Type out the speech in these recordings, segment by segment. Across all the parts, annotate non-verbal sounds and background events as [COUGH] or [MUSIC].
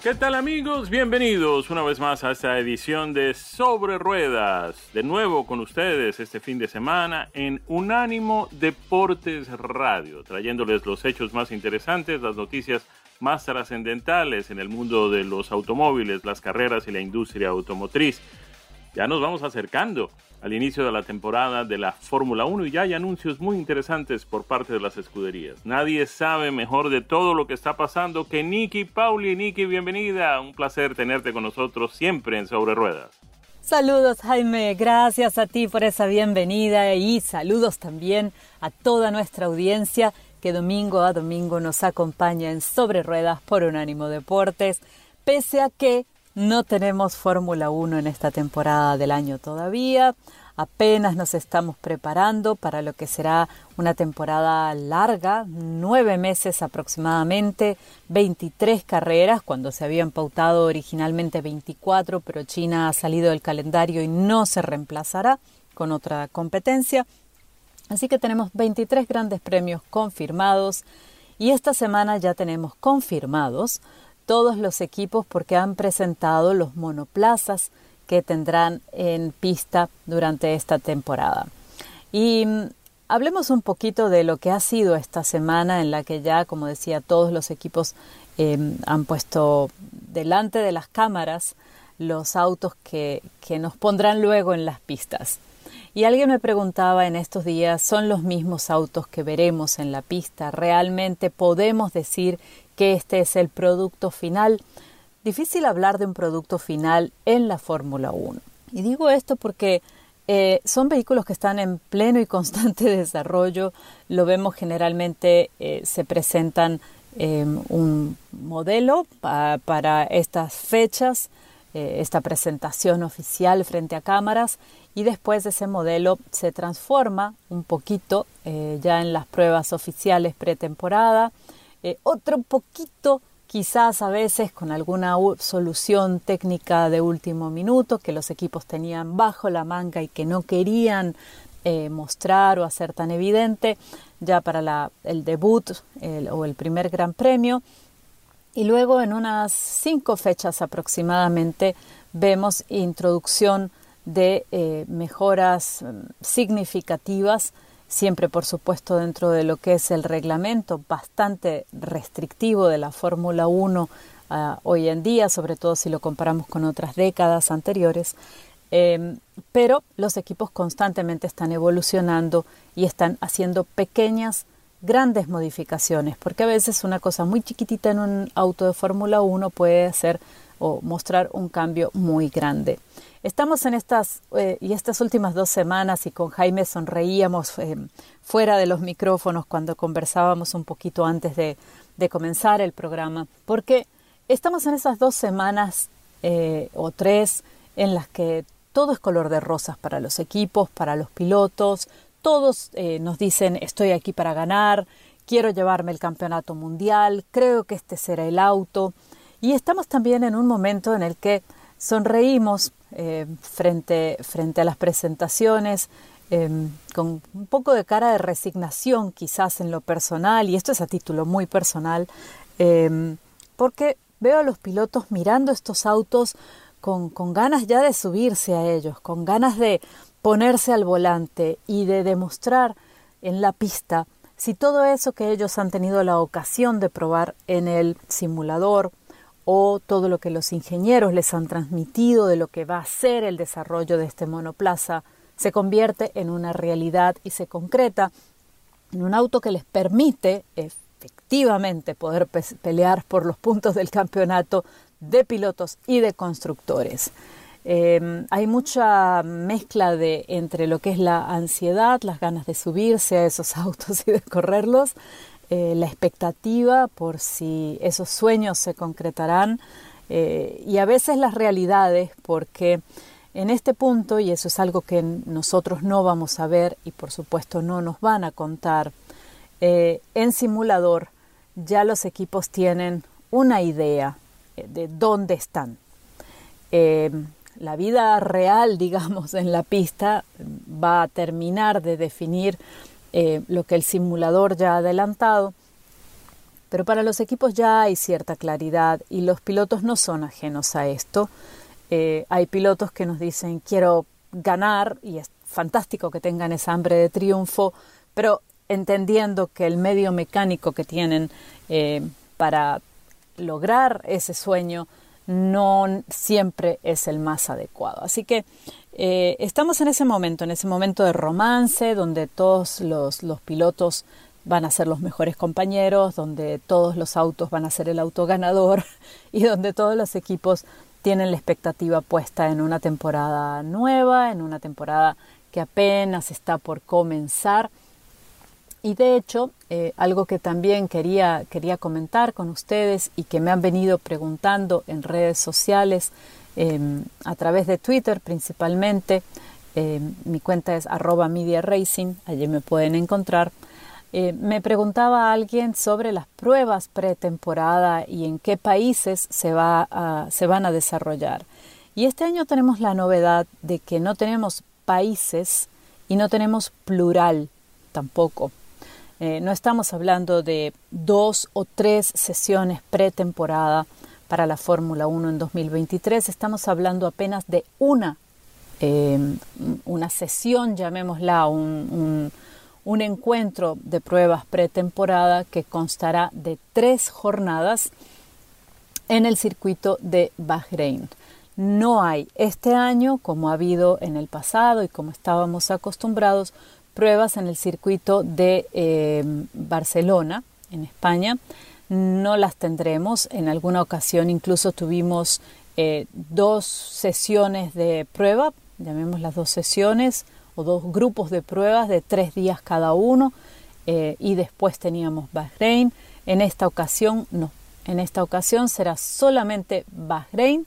¿Qué tal amigos? Bienvenidos una vez más a esta edición de Sobre Ruedas. De nuevo con ustedes este fin de semana en Unánimo Deportes Radio, trayéndoles los hechos más interesantes, las noticias más trascendentales en el mundo de los automóviles, las carreras y la industria automotriz. Ya nos vamos acercando al inicio de la temporada de la Fórmula 1 y ya hay anuncios muy interesantes por parte de las escuderías. Nadie sabe mejor de todo lo que está pasando que Nicky Pauli. Nicky, bienvenida. Un placer tenerte con nosotros siempre en Sobre Ruedas. Saludos Jaime, gracias a ti por esa bienvenida y saludos también a toda nuestra audiencia que domingo a domingo nos acompaña en Sobre Ruedas por Unánimo Deportes, pese a que no tenemos Fórmula 1 en esta temporada del año todavía. Apenas nos estamos preparando para lo que será una temporada larga, nueve meses aproximadamente, 23 carreras, cuando se habían pautado originalmente 24, pero China ha salido del calendario y no se reemplazará con otra competencia. Así que tenemos 23 grandes premios confirmados y esta semana ya tenemos confirmados todos los equipos porque han presentado los monoplazas que tendrán en pista durante esta temporada. Y mm, hablemos un poquito de lo que ha sido esta semana en la que ya, como decía, todos los equipos em, han puesto delante de las cámaras los autos que, que nos pondrán luego en las pistas. Y alguien me preguntaba en estos días, ¿son los mismos autos que veremos en la pista? ¿Realmente podemos decir que este es el producto final. Difícil hablar de un producto final en la Fórmula 1. Y digo esto porque eh, son vehículos que están en pleno y constante [LAUGHS] desarrollo. Lo vemos generalmente, eh, se presentan em, un modelo para estas fechas, eh, esta presentación oficial frente a cámaras y después de ese modelo se transforma un poquito ya en las pruebas oficiales pretemporada eh, otro poquito quizás a veces con alguna solución técnica de último minuto que los equipos tenían bajo la manga y que no querían eh, mostrar o hacer tan evidente ya para el debut o el primer gran premio. Y luego en unas cinco fechas aproximadamente vemos introducción de eh, mejoras mm, significativas siempre por supuesto dentro de lo que es el reglamento bastante restrictivo de la Fórmula 1 ah, hoy en día, sobre todo si lo comparamos con otras décadas anteriores. Em, pero los equipos constantemente están evolucionando y están haciendo pequeñas, grandes modificaciones, porque a veces una cosa muy chiquitita en un auto de Fórmula 1 puede hacer o mostrar un cambio muy grande. Estamos en estas eh, y estas últimas dos semanas y con Jaime sonreíamos eh, fuera de los micrófonos cuando conversábamos un poquito antes de, comenzar el programa, porque estamos en esas dos semanas eh, o tres en las que todo es color de rosas para los equipos, para los pilotos, todos nos dicen estoy aquí para ganar, quiero llevarme el campeonato mundial, creo que este será el auto y estamos también en un momento en el que sonreímos eh, frente, frente a las presentaciones, em, con un poco de cara de resignación quizás en lo personal, y esto es a título muy personal, em, porque veo a los pilotos mirando estos autos con, con ganas ya de subirse a ellos, con ganas de ponerse al volante y de demostrar en la pista si todo eso que ellos han tenido la ocasión de probar en el simulador o todo lo que los ingenieros les han transmitido de lo que va a ser el desarrollo de este monoplaza se convierte en una realidad y se concreta en un auto que les permite efectivamente poder pelear por los puntos del campeonato de pilotos y de constructores. Em, hay mucha mezcla de entre lo que es la ansiedad, las ganas de subirse a esos [LAUGHS] autos y de correrlos, eh, la expectativa por si esos sueños se concretarán eh, y a veces las realidades porque en este punto, y eso es algo que nosotros no vamos a ver y por supuesto no nos van a contar, eh, en simulador ya los equipos tienen una idea de dónde están. la vida real, [LAUGHS] digamos, en la pista va a terminar de definir eh, lo que el simulador ya ha adelantado, pero para los equipos ya hay cierta claridad y los pilotos no son ajenos a esto. Eh, hay pilotos que nos dicen quiero ganar y es fantástico que tengan esa hambre de triunfo, pero entendiendo que el medio mecánico que tienen eh, para lograr ese sueño no siempre es el más adecuado. Así que eh, estamos en ese momento, en ese momento de romance, donde todos los, pilotos van a ser los mejores compañeros, donde todos los autos van a ser el auto ganador [LAUGHS] y donde todos los equipos tienen la expectativa puesta en una temporada nueva, en una temporada que apenas está por comenzar. Y de hecho, eh, algo que también quería, quería comentar con ustedes y que me han venido preguntando en redes sociales Em, a través de Twitter principalmente. Em, mi cuenta es arroba media racing, allí me pueden encontrar. Eh, me preguntaba alguien sobre las pruebas pretemporada y en qué países se, va se van a desarrollar. Y este año tenemos la novedad de que no tenemos países y no tenemos plural tampoco. Eh, no estamos hablando de dos o tres sesiones pretemporada, para la Fórmula 1 en 2023. Estamos hablando apenas de una, em, una sesión, llamémosla, un, un, encuentro de pruebas pretemporada que constará de tres jornadas en el circuito de Bahrein. No hay este año, como ha habido en el pasado y como estábamos acostumbrados, pruebas en el circuito de em, Barcelona, en España, no las tendremos. En alguna ocasión incluso tuvimos eh, dos sesiones de prueba, llamemos las dos sesiones, o dos grupos de pruebas de tres días cada uno, eh, y después teníamos Bahrein. En esta ocasión no, en esta ocasión será solamente Bahrein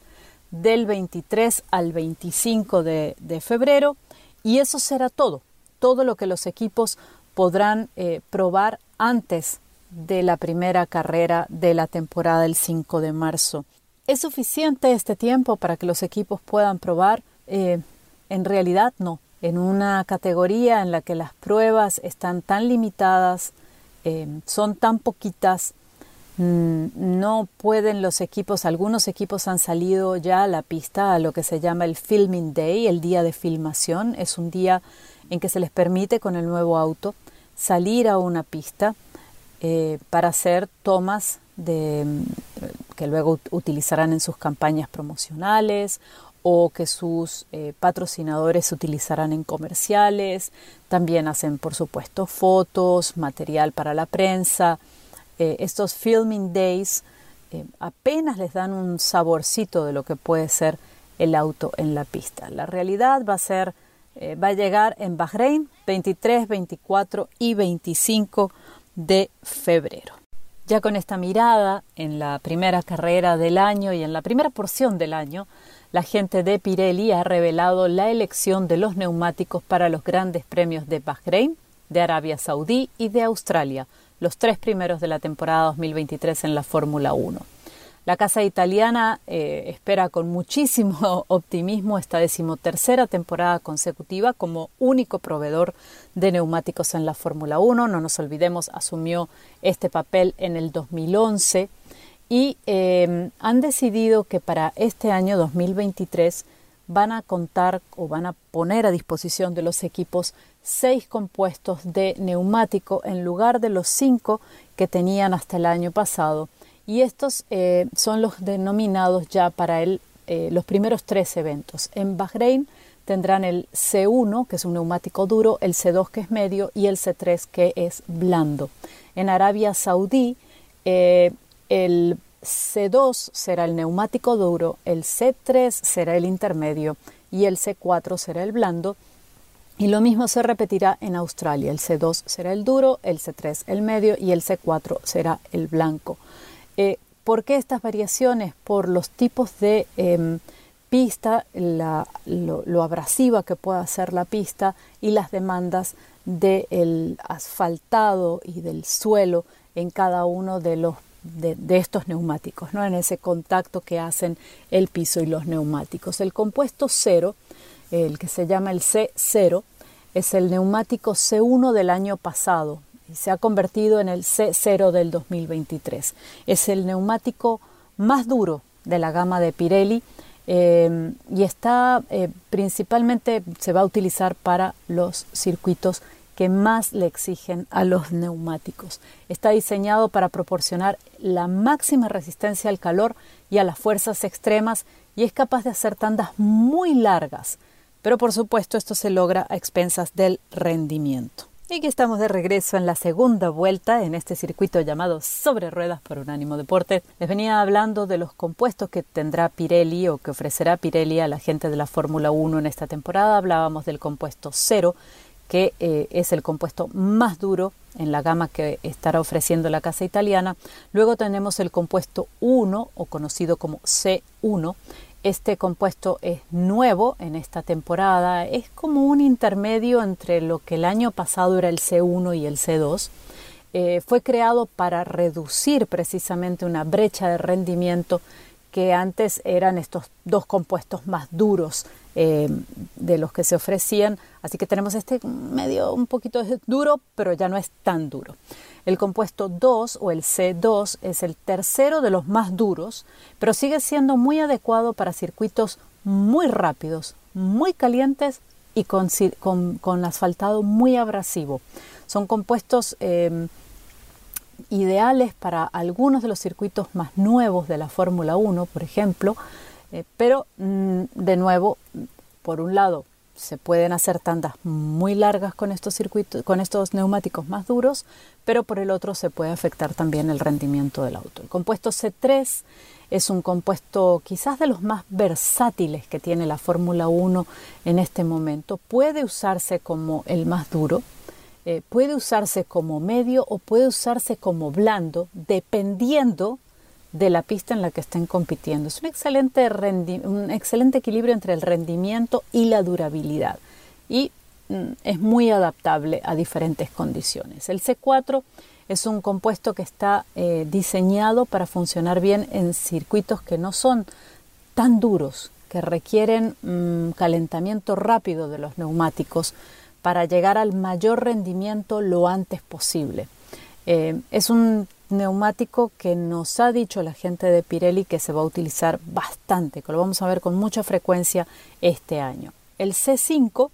del 23 al 25 de, febrero, y eso será todo, todo lo que los equipos podrán eh, probar antes de la primera carrera de la temporada del 5 de marzo. ¿Es suficiente este tiempo para que los equipos puedan probar? Eh, en realidad no. En una categoría en la que las pruebas están tan limitadas, eh, son tan poquitas, mm, no pueden los equipos, algunos equipos han salido ya a la pista a lo que se llama el Filming Day, el día de filmación. Es un día en que se les permite con el nuevo auto salir a una pista eh, para hacer tomas de, que luego utilizarán en sus campañas promocionales o que sus eh, patrocinadores utilizarán en comerciales. También hacen, por supuesto, fotos, material para la prensa. Eh, estos filming days apenas les dan un saborcito de lo que puede ser el auto en la pista. La realidad va a ser, va a llegar en Bahrein 23, 24 y 25 de febrero. Ya con esta mirada en la primera carrera del año y en la primera porción del año, la gente de Pirelli ha revelado la elección de los neumáticos para los grandes premios de Bahrein, de Arabia Saudí y de Australia, los tres primeros de la temporada 2023 en la Fórmula 1. La casa italiana eh, espera con muchísimo [LAUGHS] optimismo esta decimotercera temporada consecutiva como único proveedor de neumáticos en la Fórmula 1. No nos olvidemos, asumió este papel en el 2011 y em, han decidido que para este año 2023 van a contar o van a poner a disposición de los equipos seis compuestos de neumático en lugar de los cinco que tenían hasta el año pasado y estos eh, son los denominados ya para el, eh, los primeros tres eventos. En Bahrein tendrán el C1, que es un neumático duro, el C2, que es medio, y el C3, que es blando. En Arabia Saudí, eh, el C2 será el neumático duro, el C3 será el intermedio y el C4 será el blando. Y lo mismo se repetirá en Australia. El C2 será el duro, el C3 el medio y el C4 será el blanco. Eh, ¿Por qué estas variaciones? Por los tipos de em, pista, lo, abrasiva que pueda ser la pista y las demandas del asfaltado y del suelo en cada uno de los de, estos neumáticos, ¿no? en ese contacto que hacen el piso y los neumáticos. El compuesto cero, el que se llama el C0, es el neumático C1 del año pasado se ha convertido en el C0 del 2023. Es el neumático más duro de la gama de Pirelli eh, y está eh, principalmente se va a utilizar para los circuitos que más le exigen a los neumáticos. Está diseñado para proporcionar la máxima resistencia al calor y a las fuerzas extremas y es capaz de hacer tandas muy largas, pero por supuesto esto se logra a expensas del rendimiento. Y aquí estamos de regreso en la segunda vuelta en este circuito llamado Sobre Ruedas por Unánimo Deporte. Les venía hablando de los compuestos que tendrá Pirelli o que ofrecerá Pirelli a la gente de la Fórmula 1 en esta temporada. Hablábamos del compuesto cero, que eh, es el compuesto más duro en la gama que estará ofreciendo la casa italiana. Luego tenemos el compuesto 1 o conocido como C1. Este compuesto es nuevo en esta temporada, es como un intermedio entre lo que el año pasado era el C1 y el C2. Eh, fue creado para reducir precisamente una brecha de rendimiento que antes eran estos dos compuestos más duros eh, de los que se ofrecían. Así que tenemos este medio un poquito duro, pero ya no es tan duro. El compuesto 2 o el C2 es el tercero de los más duros, pero sigue siendo muy adecuado para circuitos muy rápidos, muy calientes y con, asfaltado muy abrasivo. Son compuestos eh, ideales para algunos de los circuitos más nuevos de la Fórmula 1, por ejemplo, eh, pero mm, de nuevo, por un lado, se pueden hacer tandas muy largas con estos circuitos, con estos neumáticos más duros, pero por el otro se puede afectar también el rendimiento del auto. El compuesto C3 es un compuesto quizás de los más versátiles que tiene la Fórmula 1 en este momento. Puede usarse como el más duro, eh, puede usarse como medio o puede usarse como blando, dependiendo de la pista en la que estén compitiendo. Es un excelente, un excelente equilibrio entre el rendimiento y la durabilidad y mm, es muy adaptable a diferentes condiciones. El C4 es un compuesto que está eh, diseñado para funcionar bien en circuitos que no son tan duros, que requieren mm, calentamiento rápido de los neumáticos para llegar al mayor rendimiento lo antes posible. Eh, es un neumático que nos ha dicho la gente de Pirelli que se va a utilizar bastante, que lo vamos a ver con mucha frecuencia este año. El C5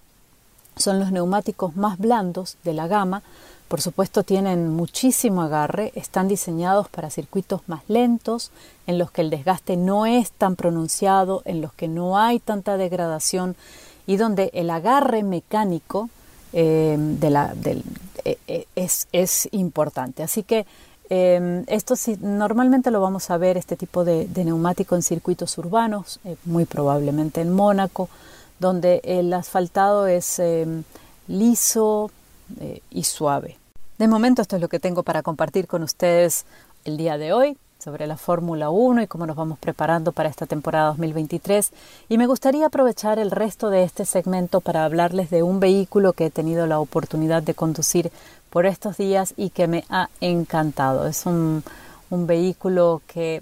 son los neumáticos más blandos de la gama, por supuesto tienen muchísimo agarre, están diseñados para circuitos más lentos, en los que el desgaste no es tan pronunciado, en los que no hay tanta degradación y donde el agarre mecánico eh, eh, eh, es importante. Así que eh, esto sí, normalmente lo vamos a ver, este tipo de, neumático en circuitos urbanos, eh, muy probablemente en Mónaco, donde el asfaltado es em, liso eh, y suave. De momento esto es lo que tengo para compartir con ustedes el día de hoy sobre la Fórmula 1 y cómo nos vamos preparando para esta temporada 2023. Y me gustaría aprovechar el resto de este segmento para hablarles de un vehículo que he tenido la oportunidad de conducir por estos días y que me ha encantado. Es un, vehículo que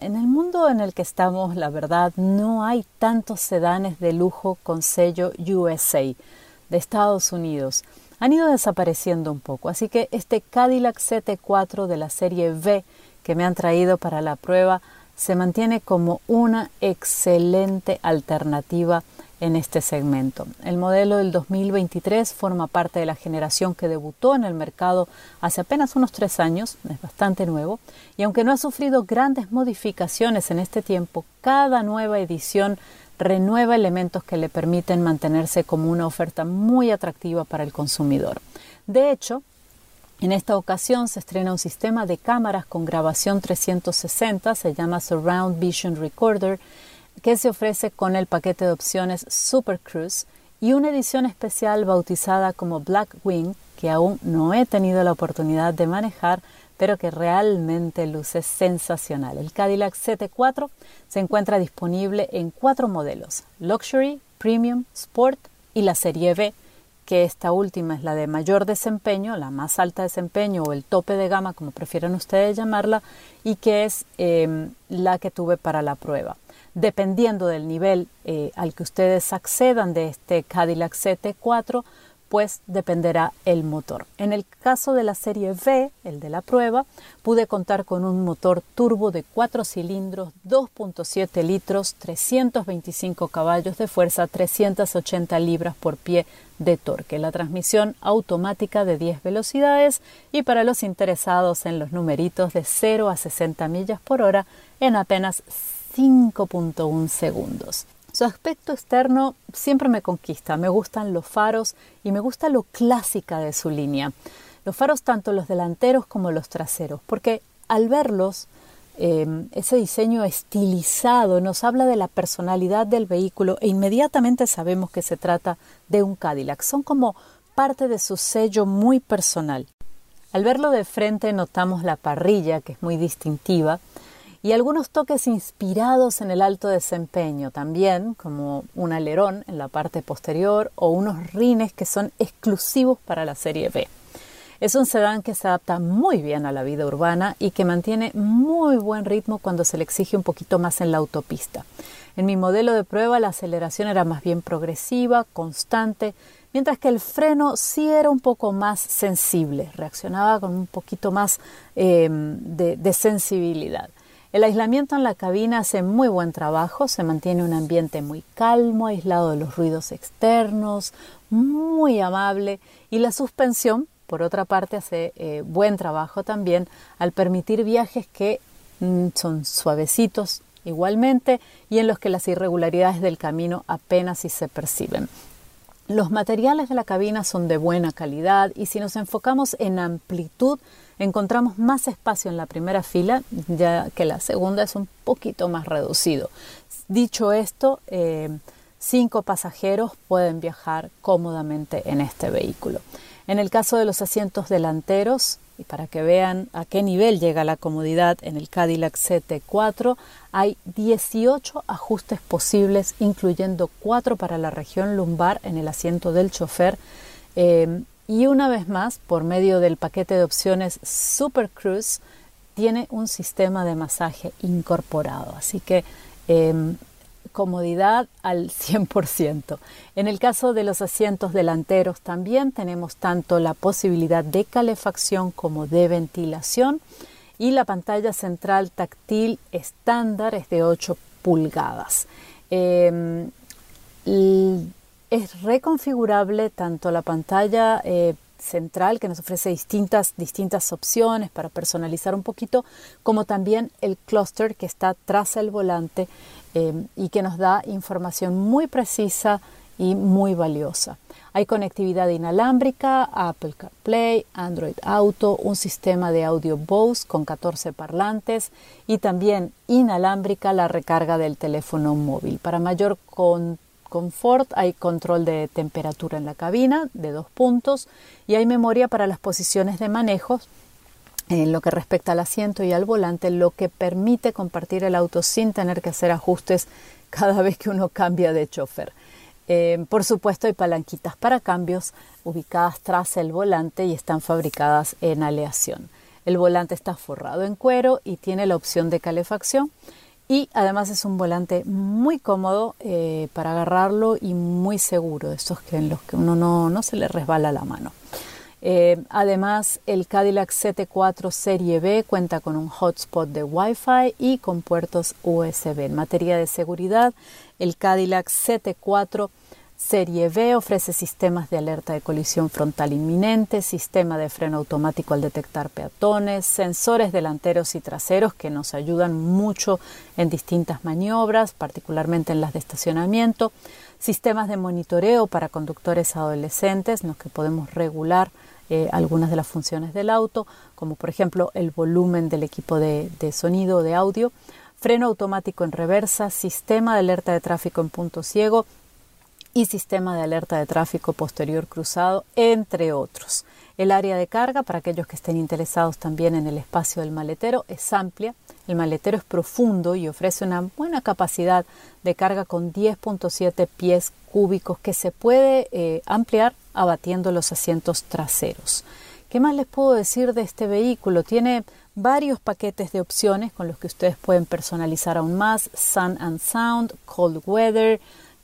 en el mundo en el que estamos, la verdad, no hay tantos sedanes de lujo con sello USA de Estados Unidos. Han ido desapareciendo un poco, así que este Cadillac CT4 de la serie V que me han traído para la prueba se mantiene como una excelente alternativa en este segmento. El modelo del 2023 forma parte de la generación que debutó en el mercado hace apenas unos tres años, es bastante nuevo, y aunque no ha sufrido grandes modificaciones en este tiempo, cada nueva edición renueva elementos que le permiten mantenerse como una oferta muy atractiva para el consumidor. De hecho, en esta ocasión se estrena un sistema de cámaras con grabación 360, se llama Surround Vision Recorder, que se ofrece con el paquete de opciones Super Cruise y una edición especial bautizada como Black Wing, que aún no he tenido la oportunidad de manejar, pero que realmente luce sensacional. El Cadillac CT4 se encuentra disponible en cuatro modelos, Luxury, Premium, Sport y la serie B, que esta última es la de mayor desempeño, la más alta desempeño o el tope de gama, como prefieran ustedes llamarla, y que es em, la que tuve para la prueba. Dependiendo del nivel eh, al que ustedes accedan de este Cadillac CT4, pues dependerá el motor. En el caso de la serie V, el de la prueba, pude contar con un motor turbo de 4 cilindros, 2.7 litros, 325 caballos de fuerza, 380 libras por pie de torque. La transmisión automática de 10 velocidades y para los interesados en los numeritos de 0 a 60 millas por hora en apenas 5.1 segundos. Su aspecto externo siempre me conquista, me gustan los faros y me gusta lo clásica de su línea. Los faros tanto los delanteros como los traseros, porque al verlos, em, ese diseño estilizado nos habla de la personalidad del vehículo e inmediatamente sabemos que se trata de un Cadillac. Son como parte de su sello muy personal. Al verlo de frente notamos la parrilla, que es muy distintiva, y algunos toques inspirados en el alto desempeño también, como un alerón en la parte posterior o unos rines que son exclusivos para la serie B. Es un sedán que se adapta muy bien a la vida urbana y que mantiene muy buen ritmo cuando se le exige un poquito más en la autopista. En mi modelo de prueba la aceleración era más bien progresiva, constante, mientras que el freno sí era un poco más sensible, reaccionaba con un poquito más eh, de sensibilidad. El aislamiento en la cabina hace muy buen trabajo, se mantiene un ambiente muy calmo, aislado de los ruidos externos, muy amable y la suspensión, por otra parte, hace eh, buen trabajo también al permitir viajes que mm, son suavecitos igualmente y en los que las irregularidades del camino apenas si se perciben. Los materiales de la cabina son de buena calidad y si nos enfocamos en amplitud, encontramos más espacio en la primera fila, ya que la segunda es un poquito más reducido. Dicho esto, eh, cinco pasajeros pueden viajar cómodamente en este vehículo. En el caso de los asientos delanteros, y para que vean a qué nivel llega la comodidad en el Cadillac CT4, hay 18 ajustes posibles, incluyendo cuatro para la región lumbar en el asiento del chofer. Eh, y una vez más, por medio del paquete de opciones Super Cruise, tiene un sistema de masaje incorporado. Así que em, comodidad al 100%. En el caso de los asientos delanteros también tenemos tanto la posibilidad de calefacción como de ventilación y la pantalla central táctil estándar es de 8 pulgadas. Em, es reconfigurable tanto la pantalla eh, central que nos ofrece distintas, distintas opciones para personalizar un poquito, como también el cluster que está tras el volante eh, y que nos da información muy precisa y muy valiosa. Hay conectividad inalámbrica, Apple CarPlay, Android Auto, un sistema de audio Bose con 14 parlantes y también inalámbrica la recarga del teléfono móvil. Para mayor control confort, hay control de temperatura en la cabina de dos puntos y hay memoria para las posiciones de manejo en lo que respecta al asiento y al volante, lo que permite compartir el auto sin tener que hacer ajustes cada vez que uno cambia de chofer. Eh, por supuesto, hay palanquitas para cambios ubicadas tras el volante y están fabricadas en aleación. El volante está forrado en cuero y tiene la opción de calefacción y además es un volante muy cómodo eh, para agarrarlo y muy seguro, de esos que en los que uno no, se le resbala la mano. Eh, además, el Cadillac CT4 Serie B cuenta con un hotspot de Wi-Fi y con puertos USB. En materia de seguridad, el Cadillac CT4 Serie B ofrece sistemas de alerta de colisión frontal inminente, sistema de freno automático al detectar peatones, sensores delanteros y traseros que nos ayudan mucho en distintas maniobras, particularmente en las de estacionamiento, sistemas de monitoreo para conductores adolescentes, en los que podemos regular eh, algunas de las funciones del auto, como por ejemplo el volumen del equipo de, de sonido o de audio, freno automático en reversa, sistema de alerta de tráfico en punto ciego, y sistema de alerta de tráfico posterior cruzado, entre otros. El área de carga, para aquellos que estén interesados también en el espacio del maletero, es amplia. El maletero es profundo y ofrece una buena capacidad de carga con 10.7 pies cúbicos que se puede eh, ampliar abatiendo los asientos traseros. ¿Qué más les puedo decir de este vehículo? Tiene varios paquetes de opciones con los que ustedes pueden personalizar aún más. Sun and Sound, Cold Weather,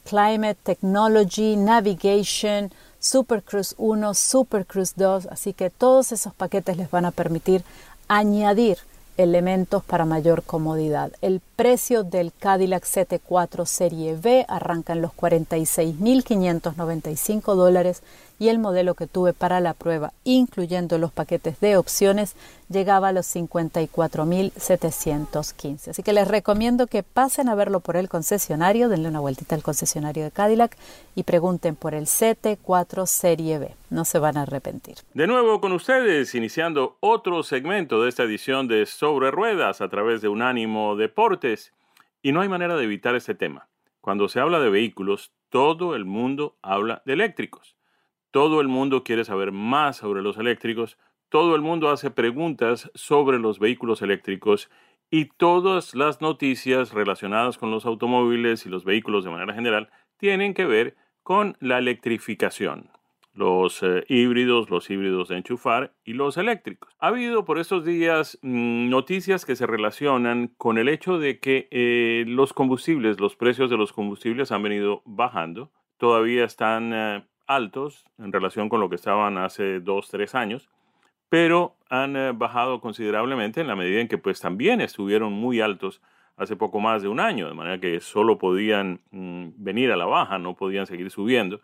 Climate, Technology, Navigation, Super Cruise 1, Super Cruise 2, así que todos esos paquetes les van a permitir añadir elementos para mayor comodidad. El precio del Cadillac CT4 Serie B arranca en los 46.595 dólares y el modelo que tuve para la prueba, incluyendo los paquetes de opciones, llegaba a los 54.715. Así que les recomiendo que pasen a verlo por el concesionario, denle una vueltita al concesionario de Cadillac y pregunten por el CT4 Serie B. No se van a arrepentir. De nuevo con ustedes, iniciando otro segmento de esta edición de Sobre Ruedas a través de Unánimo Deportes. Y no hay manera de evitar este tema. Cuando se habla de vehículos, todo el mundo habla de eléctricos. Todo el mundo quiere saber más sobre los eléctricos, todo el mundo hace preguntas sobre los vehículos eléctricos y todas las noticias relacionadas con los automóviles y los vehículos de manera general tienen que ver con la electrificación. Los eh, híbridos, los híbridos de enchufar y los eléctricos. Ha habido por estos días mm, noticias que se relacionan con el hecho de que eh, los combustibles, los precios de los combustibles han venido bajando. Todavía están eh, altos en relación con lo que estaban hace dos, tres años, pero han eh, bajado considerablemente en la medida en que pues también estuvieron muy altos hace poco más de un año, de manera que solo podían mm, venir a la baja, no podían seguir subiendo.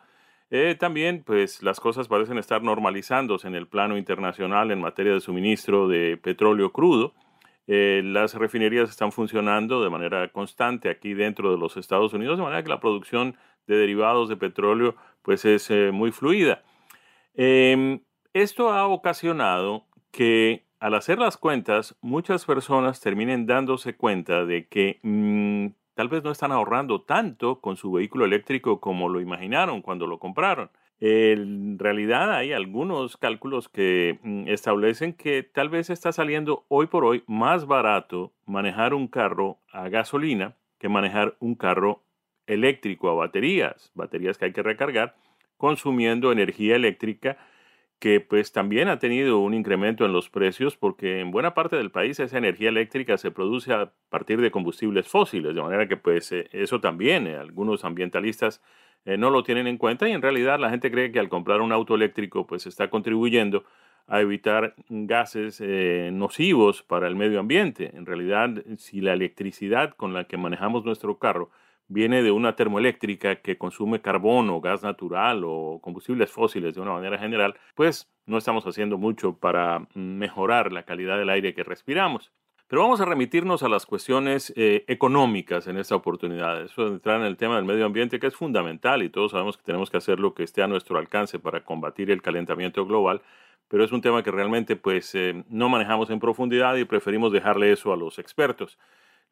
Eh, también, pues las cosas parecen estar normalizándose en el plano internacional en materia de suministro de petróleo crudo. Eh, las refinerías están funcionando de manera constante aquí dentro de los Estados Unidos, de manera que la producción de derivados de petróleo pues es eh, muy fluida. Em, esto ha ocasionado que al hacer las cuentas muchas personas terminen dándose cuenta de que mm, tal vez no están ahorrando tanto con su vehículo eléctrico como lo imaginaron cuando lo compraron. En realidad hay algunos cálculos que mm, establecen que tal vez está saliendo hoy por hoy más barato manejar un carro a gasolina que manejar un carro eléctrico a baterías, baterías que hay que recargar, consumiendo energía eléctrica que pues también ha tenido un incremento en los precios porque en buena parte del país esa energía eléctrica se produce a partir de combustibles fósiles, de manera que pues eh, eso también eh, algunos ambientalistas eh, no lo tienen en cuenta y en realidad la gente cree que al comprar un auto eléctrico pues está contribuyendo a evitar gases nocivos para el medio ambiente. En realidad, si la electricidad con la que manejamos nuestro carro viene de una termoeléctrica que consume carbón o gas natural o combustibles fósiles de una manera general, pues no estamos haciendo mucho para mejorar la calidad del aire que respiramos. Pero vamos a remitirnos a las cuestiones eh, económicas en esta oportunidad. Eso de entrar en el tema del medio ambiente que es fundamental y todos sabemos que tenemos que hacer lo que esté a nuestro alcance para combatir el calentamiento global, pero es un tema que realmente pues eh, no manejamos en profundidad y preferimos dejarle eso a los expertos.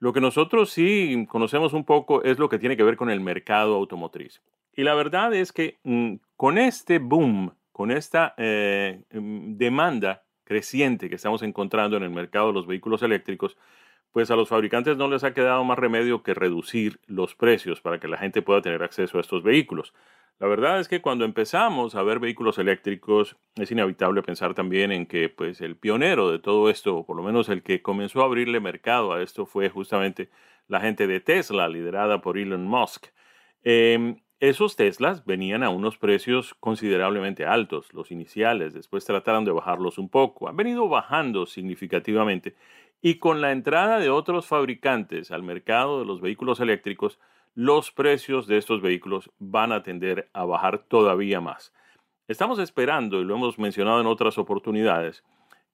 Lo que nosotros sí conocemos un poco es lo que tiene que ver con el mercado automotriz. Y la verdad es que mm, con este boom, con esta eh, mm, demanda creciente que estamos encontrando en el mercado de los vehículos eléctricos, pues a los fabricantes no les ha quedado más remedio que reducir los precios para que la gente pueda tener acceso a estos vehículos. La verdad es que cuando empezamos a ver vehículos eléctricos, es inevitable pensar también en que pues, el pionero de todo esto, o por lo menos el que comenzó a abrirle mercado a esto, fue justamente la gente de Tesla, liderada por Elon Musk. Em, esos Teslas venían a unos precios considerablemente altos, los iniciales, después trataron de bajarlos un poco, han venido bajando significativamente y con la entrada de otros fabricantes al mercado de los vehículos eléctricos, los precios de estos vehículos van a tender a bajar todavía más. Estamos esperando, y lo hemos mencionado en otras oportunidades,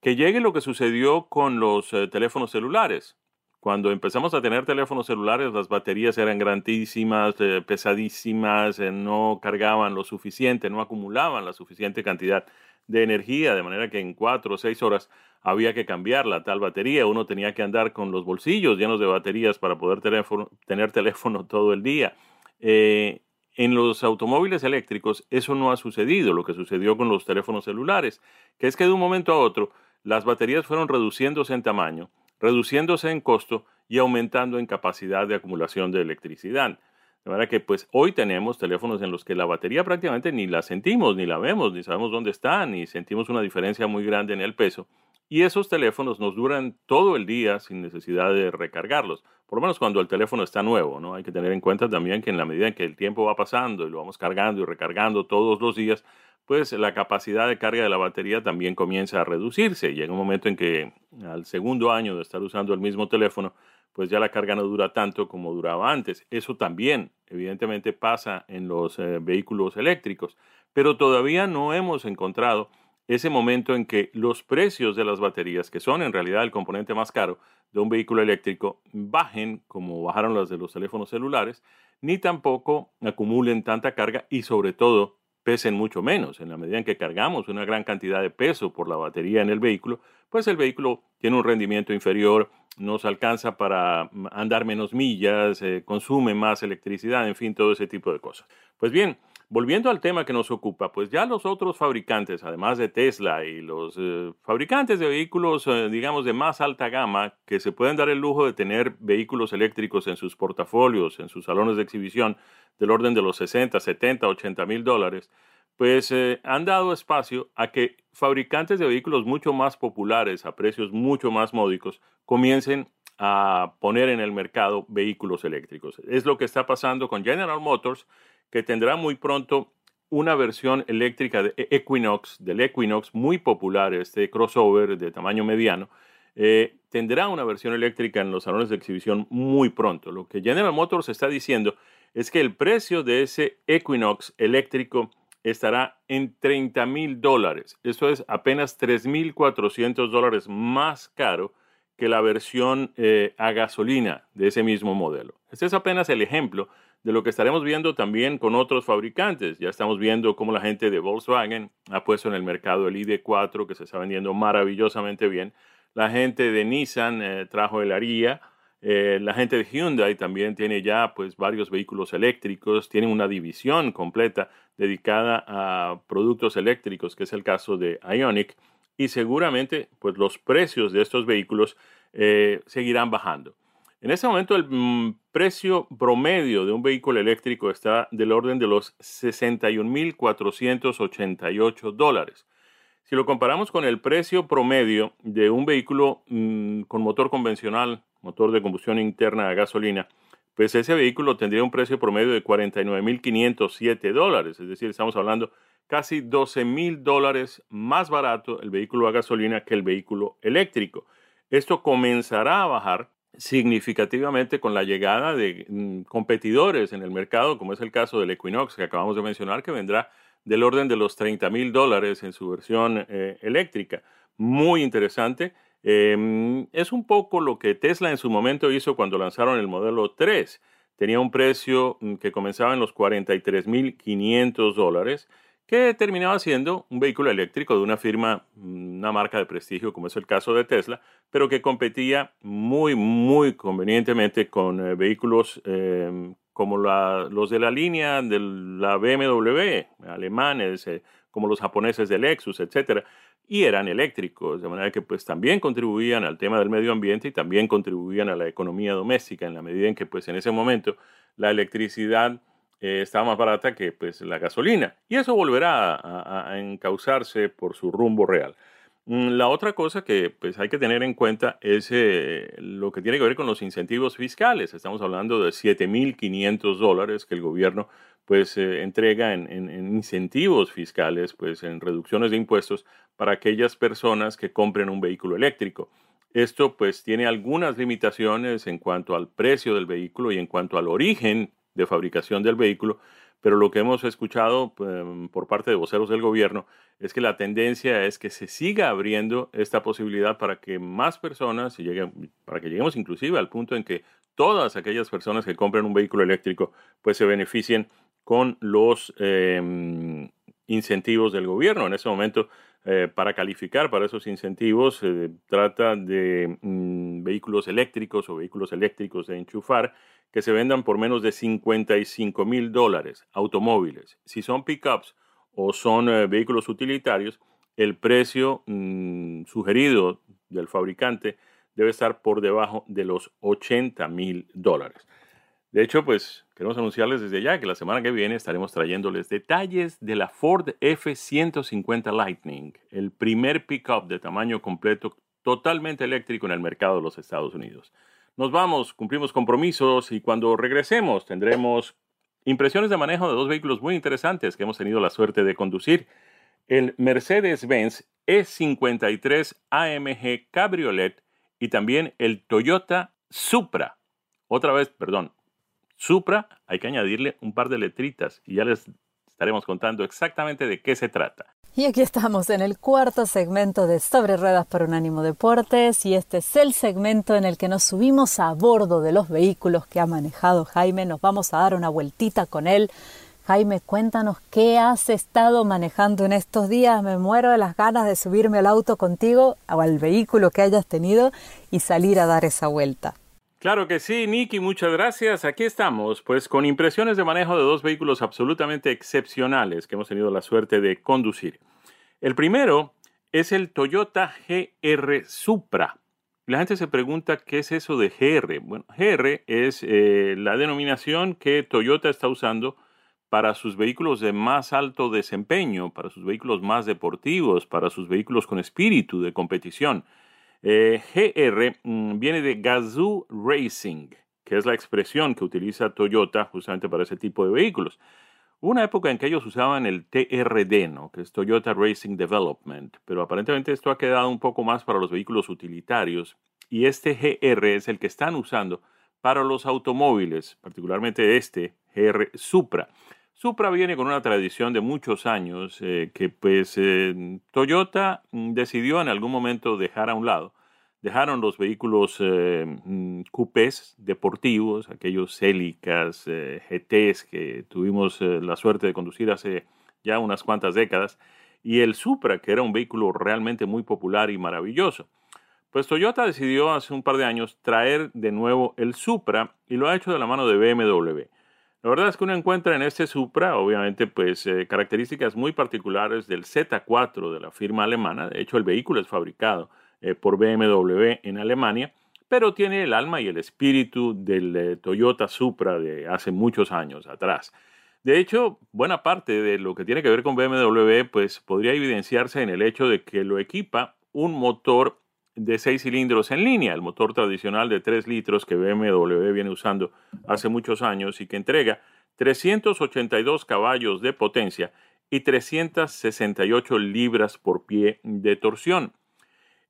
que llegue lo que sucedió con los eh, teléfonos celulares. Cuando empezamos a tener teléfonos celulares, las baterías eran grandísimas, eh, pesadísimas, eh, no cargaban lo suficiente, no acumulaban la suficiente cantidad de energía, de manera que en cuatro o seis horas había que cambiar la tal batería. Uno tenía que andar con los bolsillos llenos de baterías para poder tener teléfono [LAUGHS] todo el día. Eh, en los automóviles eléctricos eso no ha sucedido, lo que sucedió con los teléfonos celulares, que es que de un momento a otro las baterías fueron reduciéndose en tamaño reduciéndose en costo y aumentando en capacidad de acumulación de electricidad. De manera que pues hoy tenemos teléfonos en los que la batería prácticamente ni la sentimos, ni la vemos, ni sabemos dónde está, ni sentimos una diferencia muy grande en el peso. Y esos teléfonos nos duran todo el día sin necesidad de recargarlos, por lo menos cuando el teléfono está nuevo, ¿no? Hay que tener en cuenta también que en la medida en que el tiempo va pasando y lo vamos cargando y recargando todos los días, pues la capacidad de carga de la batería también comienza a reducirse. Llega un momento en que al segundo año de estar usando el mismo teléfono, pues ya la carga no dura tanto como duraba antes. Eso también, evidentemente, pasa en los eh, vehículos eléctricos, pero todavía no hemos encontrado ese momento en que los precios de las baterías, que son en realidad el componente más caro de un vehículo eléctrico, bajen como bajaron las de los teléfonos celulares, ni tampoco acumulen tanta carga y sobre todo pesen mucho menos. En la medida en que cargamos una gran cantidad de peso por la batería en el vehículo, pues el vehículo tiene un rendimiento inferior, nos alcanza para mm, andar menos millas, eh, consume más electricidad, en fin, todo ese tipo de cosas. Pues bien, volviendo al tema que nos ocupa, pues ya los otros fabricantes, además de Tesla y los eh, fabricantes de vehículos, eh, digamos, de más alta gama, que se pueden dar el lujo de tener vehículos eléctricos en sus portafolios, en sus salones de exhibición, del orden de los 60, 70, 80 mil dólares, pues eh, han dado espacio a que fabricantes de vehículos mucho más populares, a precios mucho más módicos, comiencen a poner en el mercado vehículos eléctricos. Es lo que está pasando con General Motors, que tendrá muy pronto una versión eléctrica de Equinox, del Equinox, muy popular, este crossover de tamaño mediano, eh, tendrá una versión eléctrica en los salones de exhibición muy pronto. Lo que General Motors está diciendo es que el precio de ese Equinox eléctrico estará en 30 mil dólares. Eso es apenas 3.400 dólares más caro que la versión eh, a gasolina de ese mismo modelo. Este es apenas el ejemplo de lo que estaremos viendo también con otros fabricantes. Ya estamos viendo cómo la gente de Volkswagen ha puesto en el mercado el ID4 que se está vendiendo maravillosamente bien. La gente de Nissan eh, trajo el Aria eh, la gente de Hyundai también tiene ya pues varios vehículos eléctricos, tiene una división completa dedicada a productos eléctricos, que es el caso de Ionic, y seguramente pues los precios de estos vehículos eh, seguirán bajando. En este momento el mm, precio promedio de un vehículo eléctrico está del orden de los 61.488 dólares. Si lo comparamos con el precio promedio de un vehículo mm, con motor convencional, motor de combustión interna a gasolina, pues ese vehículo tendría un precio promedio de 49.507 dólares. Es decir, estamos hablando casi 12.000 dólares más barato el vehículo a gasolina que el vehículo eléctrico. Esto comenzará a bajar significativamente con la llegada de mm, competidores en el mercado, como es el caso del Equinox que acabamos de mencionar, que vendrá del orden de los 30 mil dólares en su versión eh, eléctrica. Muy interesante. Em, es un poco lo que Tesla en su momento hizo cuando lanzaron el modelo 3. Tenía un precio mm, que comenzaba en los 43 mil 500 dólares, que terminaba siendo un vehículo eléctrico de una firma, mm, una marca de prestigio como es el caso de Tesla, pero que competía muy, muy convenientemente con eh, vehículos em, como los de la línea de la BMW, alemanes, eh, como los japoneses de Lexus, etcétera, y eran eléctricos, de manera que pues también contribuían al tema del medio ambiente y también contribuían a la economía doméstica en la medida en que pues en ese momento la electricidad eh, estaba más barata que pues la gasolina y eso volverá a, a encauzarse por su rumbo real. Mm, la otra cosa que pues, hay que tener en cuenta es eh, lo que tiene que ver con los incentivos fiscales. Estamos hablando de 7.500 dólares que el gobierno pues, eh, entrega en, en, incentivos fiscales, pues, en reducciones de impuestos para aquellas personas que compren un vehículo eléctrico. Esto pues tiene algunas limitaciones en cuanto al precio del vehículo y en cuanto al origen de fabricación del vehículo, pero lo que hemos escuchado em, por parte de voceros del gobierno es que la tendencia es que se siga abriendo esta posibilidad para que más personas, lleguen, para que lleguemos inclusive al punto en que todas aquellas personas que compren un vehículo eléctrico pues se beneficien con los em, incentivos del gobierno. En ese momento, eh, para calificar para esos incentivos, se trata de mm, vehículos eléctricos o vehículos eléctricos de enchufar que se vendan por menos de 55 mil dólares, automóviles. Si son pickups o son eh, vehículos utilitarios, el precio mm, sugerido del fabricante debe estar por debajo de los 80 mil dólares. De hecho, pues queremos anunciarles desde ya que la semana que viene estaremos trayéndoles detalles de la Ford F-150 Lightning, el primer pickup de tamaño completo totalmente eléctrico en el mercado de los Estados Unidos. Nos vamos, cumplimos compromisos y cuando regresemos tendremos impresiones de manejo de dos vehículos muy interesantes que hemos tenido la suerte de conducir. El Mercedes-Benz E53 AMG Cabriolet y también el Toyota Supra. Otra vez, perdón, Supra, hay que añadirle un par de letritas y ya les estaremos contando exactamente de qué se trata. Y aquí estamos en el cuarto segmento de Sobre Ruedas por Unánimo Deportes y este es el segmento en el que nos subimos a bordo de los vehículos que ha manejado Jaime. Nos vamos a dar una vueltita con él. Jaime, cuéntanos qué has estado manejando en estos días. Me muero de las ganas de subirme al auto contigo o al vehículo que hayas tenido y salir a dar esa vuelta. Claro que sí, Nicky, muchas gracias. Aquí estamos, pues con impresiones de manejo de dos vehículos absolutamente excepcionales que hemos tenido la suerte de conducir. El primero es el Toyota GR Supra. La gente se pregunta qué es eso de GR. Bueno, GR es eh, la denominación que Toyota está usando para sus vehículos de más alto desempeño, para sus vehículos más deportivos, para sus vehículos con espíritu de competición. Eh, GR mm, viene de Gazoo Racing, que es la expresión que utiliza Toyota justamente para ese tipo de vehículos. Una época en que ellos usaban el TRD, ¿no? que es Toyota Racing Development, pero aparentemente esto ha quedado un poco más para los vehículos utilitarios y este GR es el que están usando para los automóviles, particularmente este GR Supra. Supra viene con una tradición de muchos años eh, que pues eh, Toyota mm, decidió en algún momento dejar a un lado. Dejaron los vehículos eh, mm, coupés deportivos, aquellos Celicas, GTs que tuvimos la suerte de conducir hace ya unas cuantas décadas, y el Supra, que era un vehículo realmente muy popular y maravilloso. Pues Toyota decidió hace un par de años traer de nuevo el Supra y lo ha hecho de la mano de BMW. La verdad es que uno encuentra en este Supra, obviamente, pues eh, características muy particulares del Z4 de la firma alemana. De hecho, el vehículo es fabricado eh, por BMW en Alemania, pero tiene el alma y el espíritu del eh, Toyota Supra de hace muchos años atrás. De hecho, buena parte de lo que tiene que ver con BMW, pues podría evidenciarse en el hecho de que lo equipa un motor de seis cilindros en línea, el motor tradicional de 3 litros que BMW viene usando hace muchos años y que entrega 382 caballos de potencia y 368 libras por pie de torsión.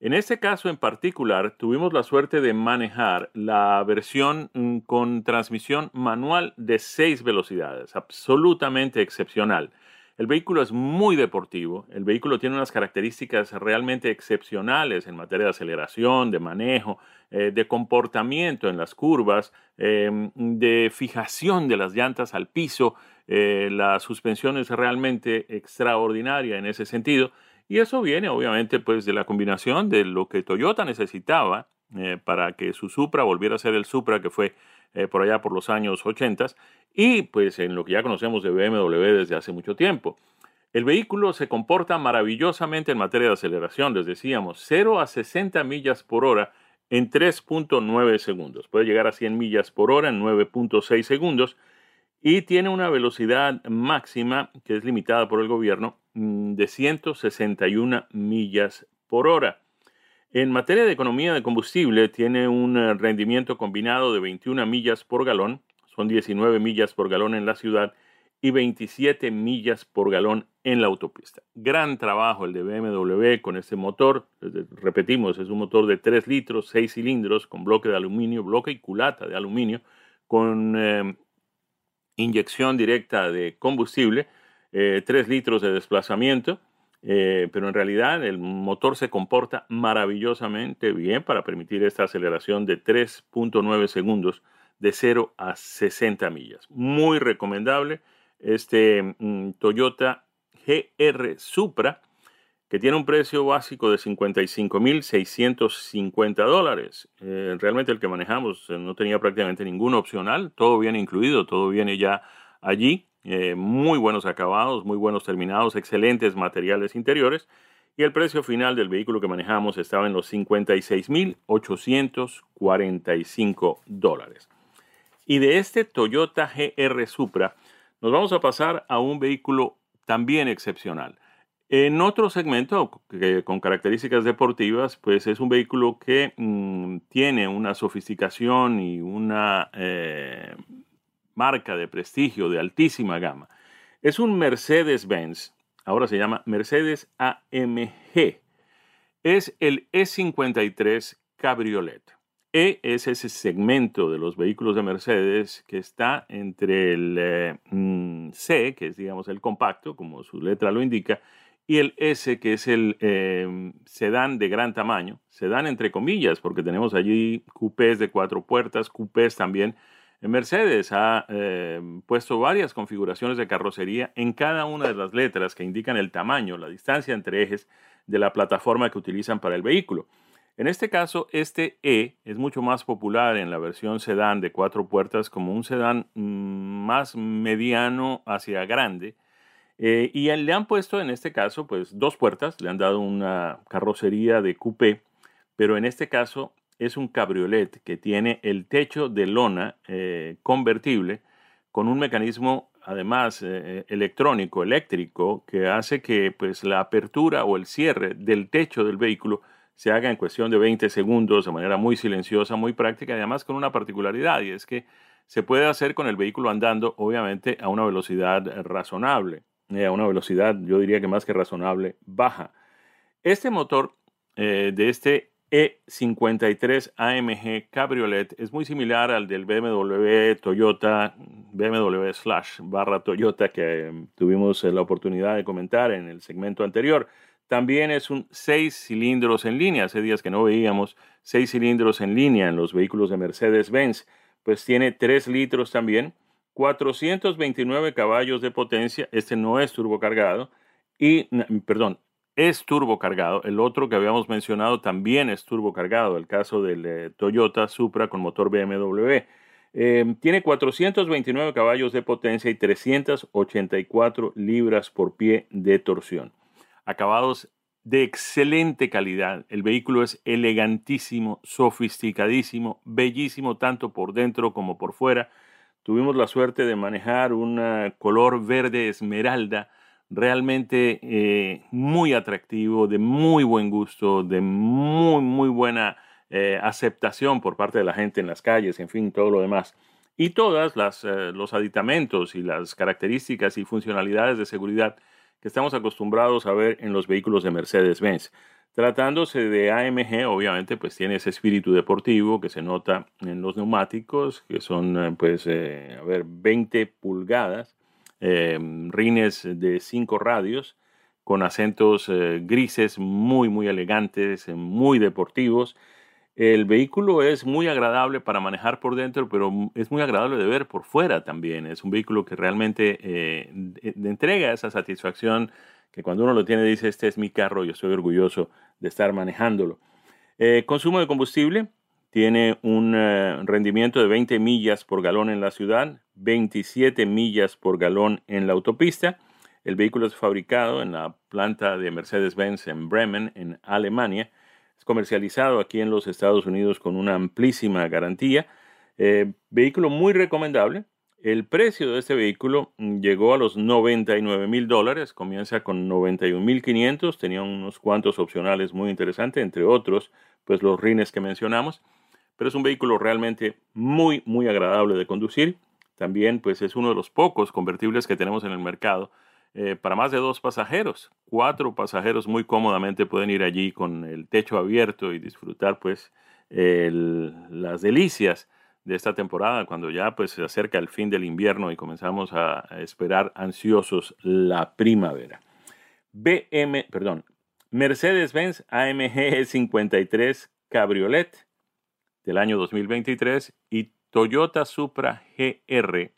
En este caso en particular, tuvimos la suerte de manejar la versión mm, con transmisión manual de 6 velocidades, absolutamente excepcional. El vehículo es muy deportivo, el vehículo tiene unas características realmente excepcionales en materia de aceleración, de manejo, eh, de comportamiento en las curvas, em, de fijación de las llantas al piso. Eh, la suspensión es realmente extraordinaria en ese sentido y eso viene obviamente pues de la combinación de lo que Toyota necesitaba eh, para que su Supra volviera a ser el Supra que fue eh, por allá por los años 80 y pues en lo que ya conocemos de BMW desde hace mucho tiempo. El vehículo se comporta maravillosamente en materia de aceleración, les decíamos, 0 a 60 millas por hora en 3.9 segundos. Puede llegar a 100 millas por hora en 9.6 segundos y tiene una velocidad máxima que es limitada por el gobierno mm, de 161 millas por hora. En materia de economía de combustible, tiene un eh, rendimiento combinado de 21 millas por galón, son 19 millas por galón en la ciudad y 27 millas por galón en la autopista. Gran trabajo el de BMW con este motor. Repetimos, es un motor de 3 litros, 6 cilindros, con bloque de aluminio, bloque y culata de aluminio, con eh, inyección directa de combustible, 3 eh, litros de desplazamiento. Eh, pero en realidad el motor se comporta maravillosamente bien para permitir esta aceleración de 3.9 segundos de 0 a 60 millas. Muy recomendable este mm, Toyota GR Supra, que tiene un precio básico de 55.650 dólares. Eh, realmente el que manejamos eh, no tenía prácticamente ningún opcional, todo viene incluido, todo viene ya allí. Eh, muy buenos acabados, muy buenos terminados, excelentes materiales interiores. Y el precio final del vehículo que manejamos estaba en los 56.845 dólares. Y de este Toyota GR Supra, nos vamos a pasar a un vehículo también excepcional. En otro segmento, con características deportivas, pues es un vehículo que mm, tiene una sofisticación y una eh, marca de prestigio de altísima gama. Es un Mercedes-Benz, ahora se llama Mercedes AMG. Es el E53 Cabriolet. E es ese segmento de los vehículos de Mercedes que está entre el eh, mm, C, que es digamos el compacto, como su letra lo indica, y el S, que es el eh, sedán de gran tamaño. Sedán entre comillas, porque tenemos allí coupés de cuatro puertas, coupés también. Mercedes ha eh, puesto varias configuraciones de carrocería en cada una de las letras que indican el tamaño, la distancia entre ejes de la plataforma que utilizan para el vehículo. En este caso, este E es mucho más popular en la versión sedán de cuatro puertas como un sedán mm, más mediano hacia grande. Eh, y le han puesto en este caso pues dos puertas, le han dado una carrocería de coupé, pero en este caso es un cabriolet que tiene el techo de lona eh, convertible con un mecanismo además eh, electrónico, eléctrico, que hace que pues la apertura o el cierre del techo del vehículo se haga en cuestión de 20 segundos de manera muy silenciosa, muy práctica y además con una particularidad y es que se puede hacer con el vehículo andando obviamente a una velocidad razonable, eh, a una velocidad yo diría que más que razonable baja. Este motor eh, de este E53 AMG Cabriolet es muy similar al del BMW Toyota, BMW slash barra Toyota que eh, tuvimos la oportunidad de comentar en el segmento anterior. También es un seis cilindros en línea. Hace días que no veíamos seis cilindros en línea en los vehículos de Mercedes-Benz. Pues tiene 3 litros también, 429 caballos de potencia. Este no es turbocargado. Y, perdón, es turbocargado. El otro que habíamos mencionado también es turbocargado. El caso del eh, Toyota Supra con motor BMW. Eh, tiene 429 caballos de potencia y 384 libras por pie de torsión acabados de excelente calidad. El vehículo es elegantísimo, sofisticadísimo, bellísimo tanto por dentro como por fuera. Tuvimos la suerte de manejar un color verde esmeralda realmente eh, muy atractivo, de muy buen gusto, de muy, muy buena eh, aceptación por parte de la gente en las calles, en fin, todo lo demás. Y todas las, eh, los aditamentos y las características y funcionalidades de seguridad que estamos acostumbrados a ver en los vehículos de Mercedes-Benz. Tratándose de AMG, obviamente, pues tiene ese espíritu deportivo que se nota en los neumáticos, que son, eh, pues, eh, a ver, 20 pulgadas, eh, rines de 5 radios, con acentos grises muy, muy elegantes, muy deportivos, el vehículo es muy agradable para manejar por dentro, pero es muy agradable de ver por fuera también. Es un vehículo que realmente entrega esa satisfacción que cuando uno lo tiene dice, este es mi carro, yo estoy orgulloso de estar manejándolo. Eh, consumo de combustible, tiene un eh, rendimiento de 20 millas por galón en la ciudad, 27 millas por galón en la autopista. El vehículo es fabricado en la planta de Mercedes-Benz en Bremen, en Alemania es comercializado aquí en los Estados Unidos con una amplísima garantía. Eh, vehículo muy recomendable. El precio de este vehículo mm, llegó a los 99 mil dólares, comienza con 91 mil 500, tenía unos cuantos opcionales muy interesantes, entre otros, pues los rines que mencionamos, pero es un vehículo realmente muy, muy agradable de conducir. También, pues es uno de los pocos convertibles que tenemos en el mercado eh, para más de dos pasajeros. Cuatro pasajeros muy cómodamente pueden ir allí con el techo abierto y disfrutar, pues, las delicias de esta temporada, cuando ya pues se acerca el fin del invierno y comenzamos a, esperar ansiosos la primavera. BM, perdón, Mercedes-Benz AMG 53 Cabriolet del año 2023 y Toyota Supra GR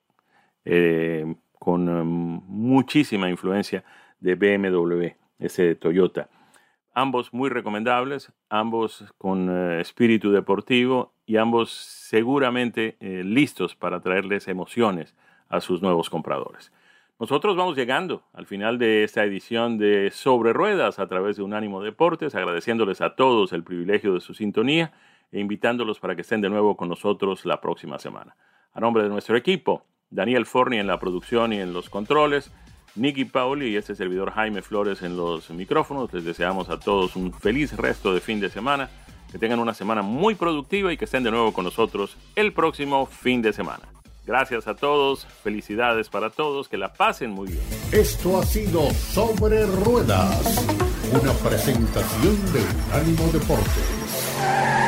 eh, con um, muchísima influencia de BMW, ese Toyota. Ambos muy recomendables, ambos con eh, espíritu deportivo y ambos seguramente eh, listos para traerles emociones a sus nuevos compradores. Nosotros vamos llegando al final de esta edición de Sobre Ruedas a través de Unánimo Deportes, agradeciéndoles a todos el privilegio de su sintonía e invitándolos para que estén de nuevo con nosotros la próxima semana. A nombre de nuestro equipo, Daniel Forni en la producción y en los controles, Nicky Pauli y este servidor Jaime Flores en los micrófonos. Les deseamos a todos un feliz resto de fin de semana, que tengan una semana muy productiva y que estén de nuevo con nosotros el próximo fin de semana. Gracias a todos, felicidades para todos, que la pasen muy bien. Esto ha sido Sobre Ruedas, una presentación de Ánimo Deporte.